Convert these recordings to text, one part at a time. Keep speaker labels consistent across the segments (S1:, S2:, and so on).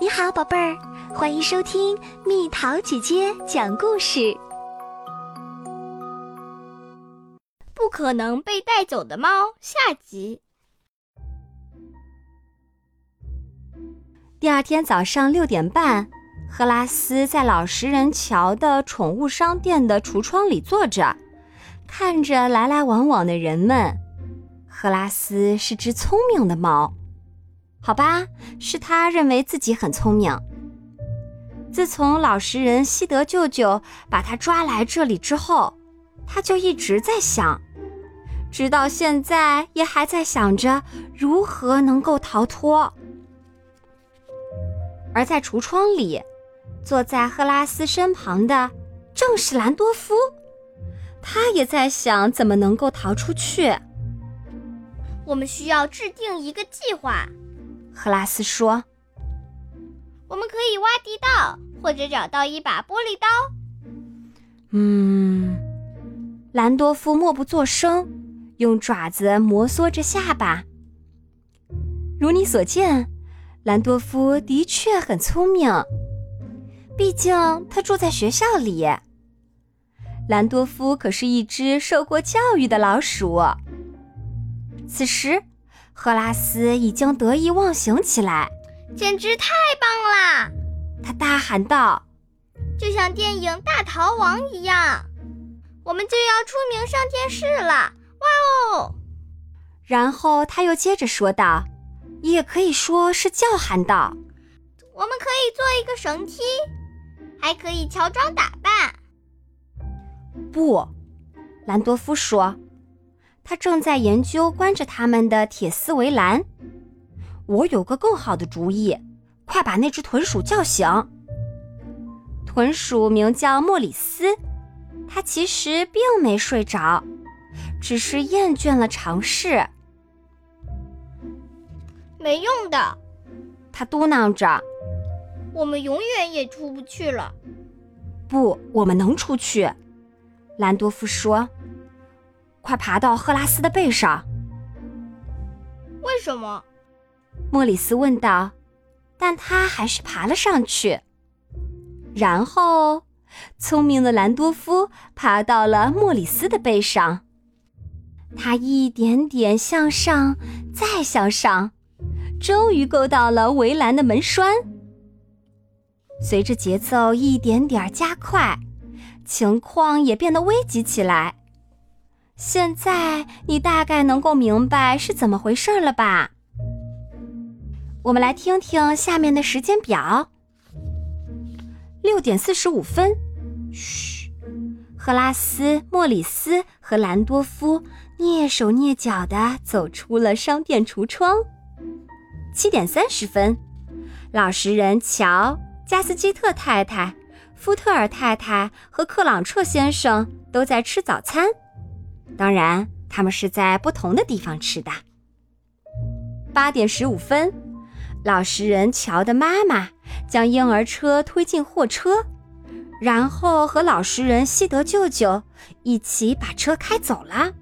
S1: 你好，宝贝儿，欢迎收听蜜桃姐姐讲故事。
S2: 不可能被带走的猫下集。
S3: 第二天早上六点半，赫拉斯在老实人桥的宠物商店的橱窗里坐着，看着来来往往的人们。赫拉斯是只聪明的猫。好吧，是他认为自己很聪明。自从老实人西德舅舅把他抓来这里之后，他就一直在想，直到现在也还在想着如何能够逃脱。而在橱窗里，坐在赫拉斯身旁的正是兰多夫，他也在想怎么能够逃出去。
S2: 我们需要制定一个计划。
S3: 赫拉斯说：“
S2: 我们可以挖地道，或者找到一把玻璃刀。”
S3: 嗯，兰多夫默不作声，用爪子摩挲着下巴。如你所见，兰多夫的确很聪明，毕竟他住在学校里。兰多夫可是一只受过教育的老鼠。此时。赫拉斯已经得意忘形起来，
S2: 简直太棒了！
S3: 他大喊道：“
S2: 就像电影《大逃亡》一样，我们就要出名上电视了！哇哦！”
S3: 然后他又接着说道：“也可以说是叫喊道，
S2: 我们可以做一个绳梯，还可以乔装打扮。”
S3: 不，兰多夫说。他正在研究关着他们的铁丝围栏。我有个更好的主意，快把那只豚鼠叫醒。豚鼠名叫莫里斯，它其实并没睡着，只是厌倦了尝试。
S2: 没用的，
S3: 他嘟囔着：“
S2: 我们永远也出不去了。”
S3: 不，我们能出去。兰多夫说。快爬到赫拉斯的背上！
S2: 为什么？
S3: 莫里斯问道。但他还是爬了上去。然后，聪明的兰多夫爬到了莫里斯的背上。他一点点向上，再向上，终于够到了围栏的门栓。随着节奏一点点加快，情况也变得危急起来。现在你大概能够明白是怎么回事了吧？我们来听听下面的时间表。六点四十五分，嘘，赫拉斯、莫里斯和兰多夫蹑手蹑脚地走出了商店橱窗。七点三十分，老实人乔、加斯基特太太、福特尔太太和克朗彻先生都在吃早餐。当然，他们是在不同的地方吃的。八点十五分，老实人乔的妈妈将婴儿车推进货车，然后和老实人西德舅舅一起把车开走了。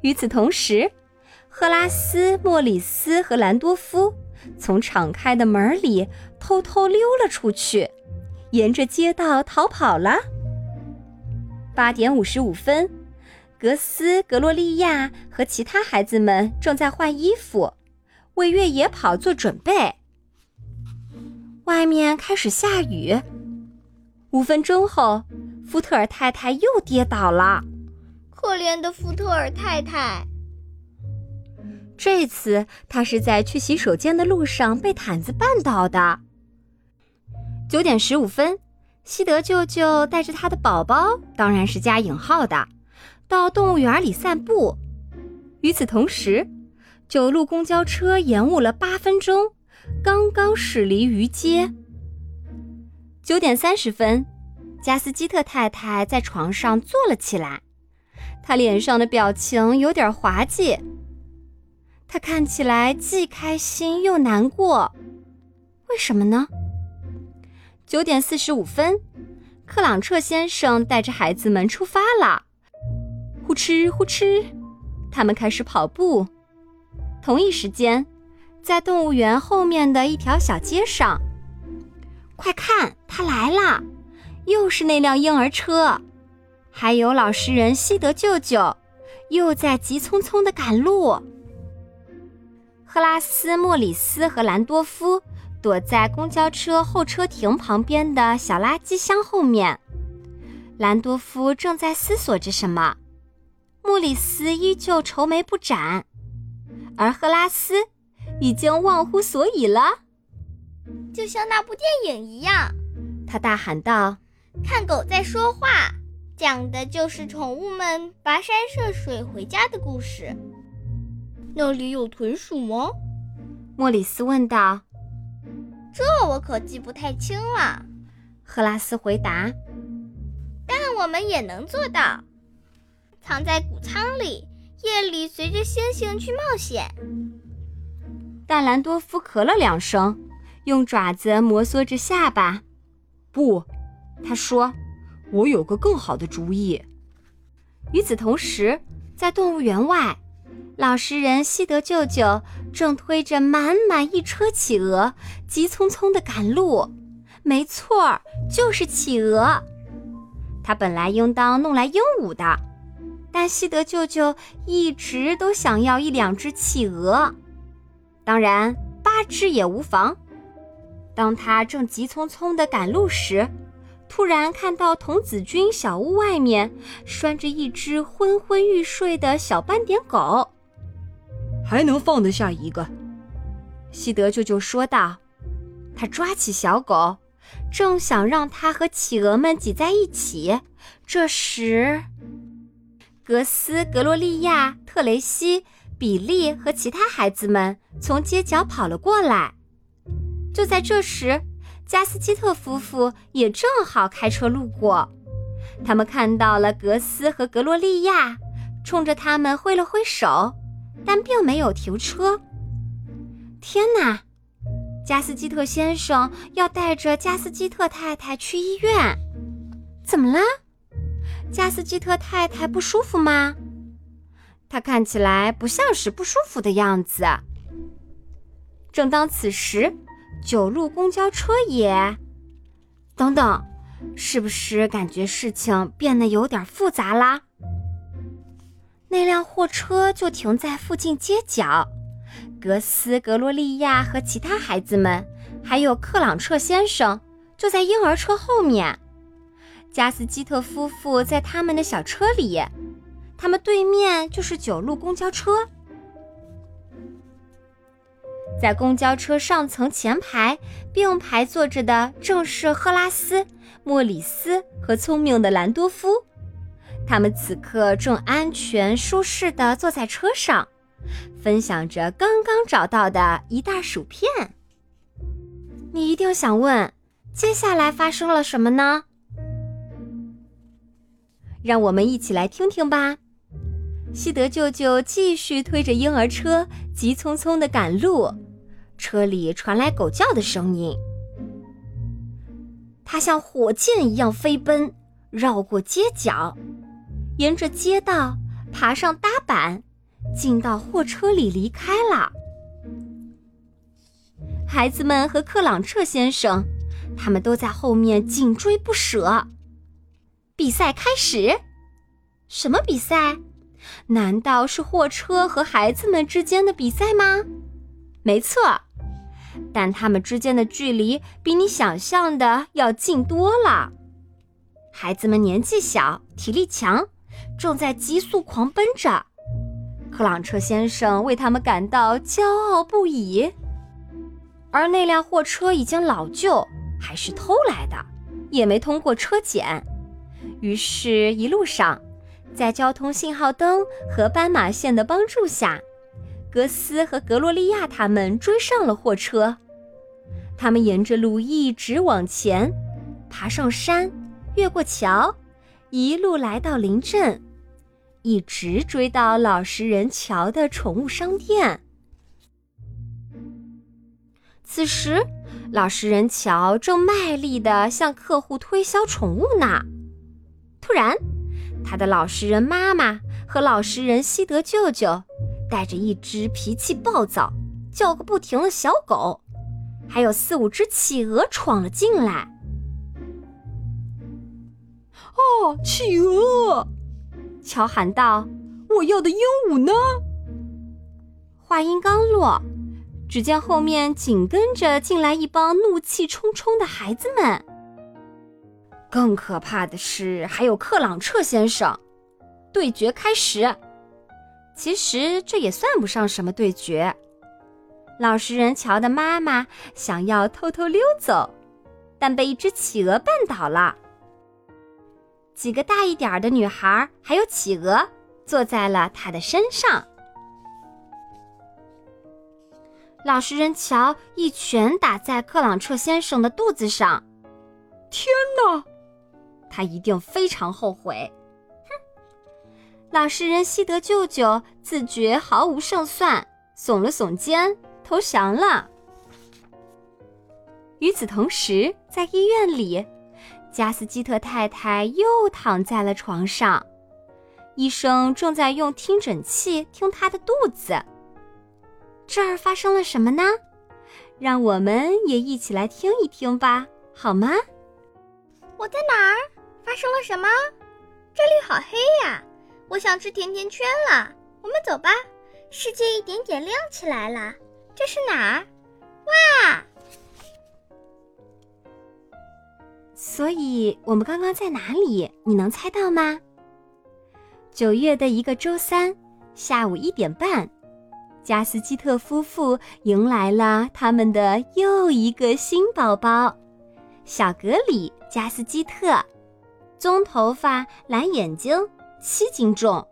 S3: 与此同时，赫拉斯、莫里斯和兰多夫从敞开的门里偷偷溜了出去，沿着街道逃跑了。八点五十五分。格斯、格洛利亚和其他孩子们正在换衣服，为越野跑做准备。外面开始下雨。五分钟后，福特尔太太又跌倒了。
S2: 可怜的福特尔太太！
S3: 这次她是在去洗手间的路上被毯子绊倒的。九点十五分，西德舅舅带着他的宝宝，当然是加引号的。到动物园里散步。与此同时，九路公交车延误了八分钟，刚刚驶离鱼街。九点三十分，加斯基特太太在床上坐了起来，她脸上的表情有点滑稽。她看起来既开心又难过，为什么呢？九点四十五分，克朗彻先生带着孩子们出发了。呼哧呼哧，他们开始跑步。同一时间，在动物园后面的一条小街上。快看，他来了！又是那辆婴儿车，还有老实人西德舅舅，又在急匆匆的赶路。赫拉斯、莫里斯和兰多夫躲在公交车候车亭旁边的小垃圾箱后面。兰多夫正在思索着什么，莫里斯依旧愁眉不展，而赫拉斯已经忘乎所以了。
S2: 就像那部电影一样，
S3: 他大喊道：“
S2: 看狗在说话，讲的就是宠物们跋山涉水回家的故事。”那里有豚鼠吗？
S3: 莫里斯问道。
S2: “这我可记不太清了。”
S3: 赫拉斯回答。
S2: “但我们也能做到，藏在谷仓里，夜里随着星星去冒险。”
S3: 但兰多夫咳了两声。用爪子摩挲着下巴，不，他说：“我有个更好的主意。”与此同时，在动物园外，老实人西德舅舅正推着满满一车企鹅，急匆匆地赶路。没错，就是企鹅。他本来应当弄来鹦鹉的，但西德舅舅一直都想要一两只企鹅，当然八只也无妨。当他正急匆匆地赶路时，突然看到童子军小屋外面拴着一只昏昏欲睡的小斑点狗。
S4: 还能放得下一个，
S3: 西德舅舅说道。他抓起小狗，正想让它和企鹅们挤在一起。这时，格斯、格洛利亚、特雷西、比利和其他孩子们从街角跑了过来。就在这时，加斯基特夫妇也正好开车路过，他们看到了格斯和格洛利亚，冲着他们挥了挥手，但并没有停车。天哪！加斯基特先生要带着加斯基特太太去医院，怎么了？加斯基特太太不舒服吗？她看起来不像是不舒服的样子。正当此时。九路公交车也，等等，是不是感觉事情变得有点复杂啦？那辆货车就停在附近街角，格斯、格罗利亚和其他孩子们，还有克朗彻先生，就在婴儿车后面。加斯基特夫妇在他们的小车里，他们对面就是九路公交车。在公交车上层前排并排坐着的正是赫拉斯、莫里斯和聪明的兰多夫，他们此刻正安全舒适地坐在车上，分享着刚刚找到的一袋薯片。你一定想问，接下来发生了什么呢？让我们一起来听听吧。西德舅舅继续推着婴儿车，急匆匆地赶路。车里传来狗叫的声音，他像火箭一样飞奔，绕过街角，沿着街道爬上搭板，进到货车里离开了。孩子们和克朗彻先生，他们都在后面紧追不舍。比赛开始，什么比赛？难道是货车和孩子们之间的比赛吗？没错。但他们之间的距离比你想象的要近多了。孩子们年纪小，体力强，正在急速狂奔着。克朗彻先生为他们感到骄傲不已。而那辆货车已经老旧，还是偷来的，也没通过车检。于是，一路上，在交通信号灯和斑马线的帮助下。格斯和格洛利亚他们追上了货车，他们沿着路一直往前，爬上山，越过桥，一路来到林镇，一直追到老实人乔的宠物商店。此时，老实人乔正卖力地向客户推销宠物呢。突然，他的老实人妈妈和老实人西德舅舅。带着一只脾气暴躁、叫个不停的小狗，还有四五只企鹅闯了进来。
S4: 哦，企鹅！
S3: 乔喊道：“
S4: 我要的鹦鹉呢？”
S3: 话音刚落，只见后面紧跟着进来一帮怒气冲冲的孩子们。更可怕的是，还有克朗彻先生。对决开始。其实这也算不上什么对决。老实人乔的妈妈想要偷偷溜走，但被一只企鹅绊倒了。几个大一点的女孩还有企鹅坐在了他的身上。老实人乔一拳打在克朗彻先生的肚子上。
S4: 天哪！
S3: 他一定非常后悔。哼！老实人西德舅舅自觉毫无胜算，耸了耸肩，投降了。与此同时，在医院里。加斯基特太太又躺在了床上，医生正在用听诊器听她的肚子。这儿发生了什么呢？让我们也一起来听一听吧，好吗？
S2: 我在哪儿？发生了什么？这里好黑呀！我想吃甜甜圈了。我们走吧。世界一点点亮起来了。这是哪儿？哇！
S3: 所以我们刚刚在哪里？你能猜到吗？九月的一个周三下午一点半，加斯基特夫妇迎来了他们的又一个新宝宝——小格里加斯基特，棕头发，蓝眼睛，七斤重。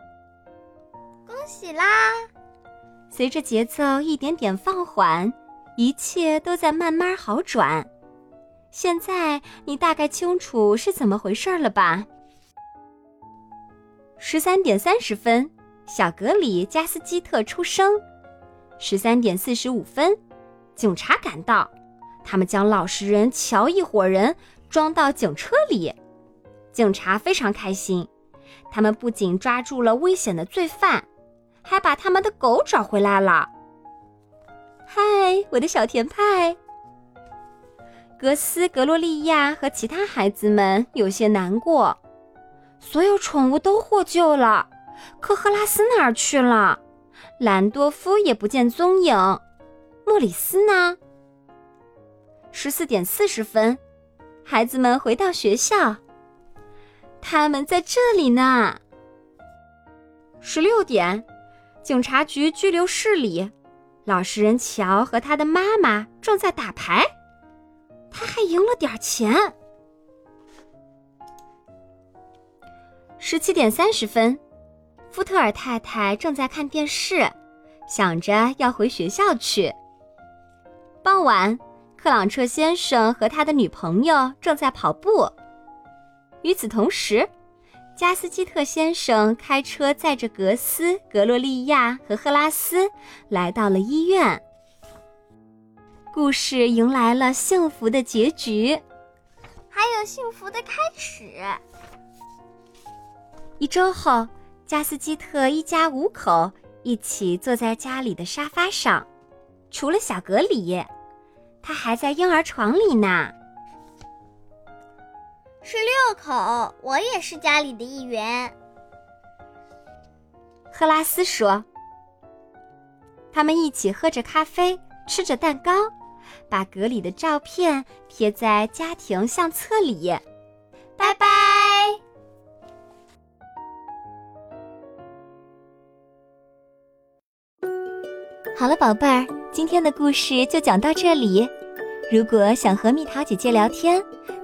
S2: 恭喜啦！
S3: 随着节奏一点点放缓，一切都在慢慢好转。现在你大概清楚是怎么回事了吧？十三点三十分，小格里加斯基特出生。十三点四十五分，警察赶到，他们将老实人乔一伙人装到警车里。警察非常开心，他们不仅抓住了危险的罪犯，还把他们的狗找回来了。嗨，我的小甜派！格斯、格洛利亚和其他孩子们有些难过，所有宠物都获救了，可赫拉斯哪儿去了？兰多夫也不见踪影，莫里斯呢？十四点四十分，孩子们回到学校，他们在这里呢。十六点，警察局拘留室里，老实人乔和他的妈妈正在打牌。他还赢了点钱。十七点三十分，福特尔太太正在看电视，想着要回学校去。傍晚，克朗彻先生和他的女朋友正在跑步。与此同时，加斯基特先生开车载着格斯、格洛利亚和赫拉斯来到了医院。故事迎来了幸福的结局，
S2: 还有幸福的开始。
S3: 一周后，加斯基特一家五口一起坐在家里的沙发上，除了小格里，他还在婴儿床里呢。
S2: 是六口，我也是家里的一员。
S3: 赫拉斯说：“他们一起喝着咖啡，吃着蛋糕。”把格里的照片贴在家庭相册里。
S2: 拜拜。
S1: 好了，宝贝儿，今天的故事就讲到这里。如果想和蜜桃姐姐聊天，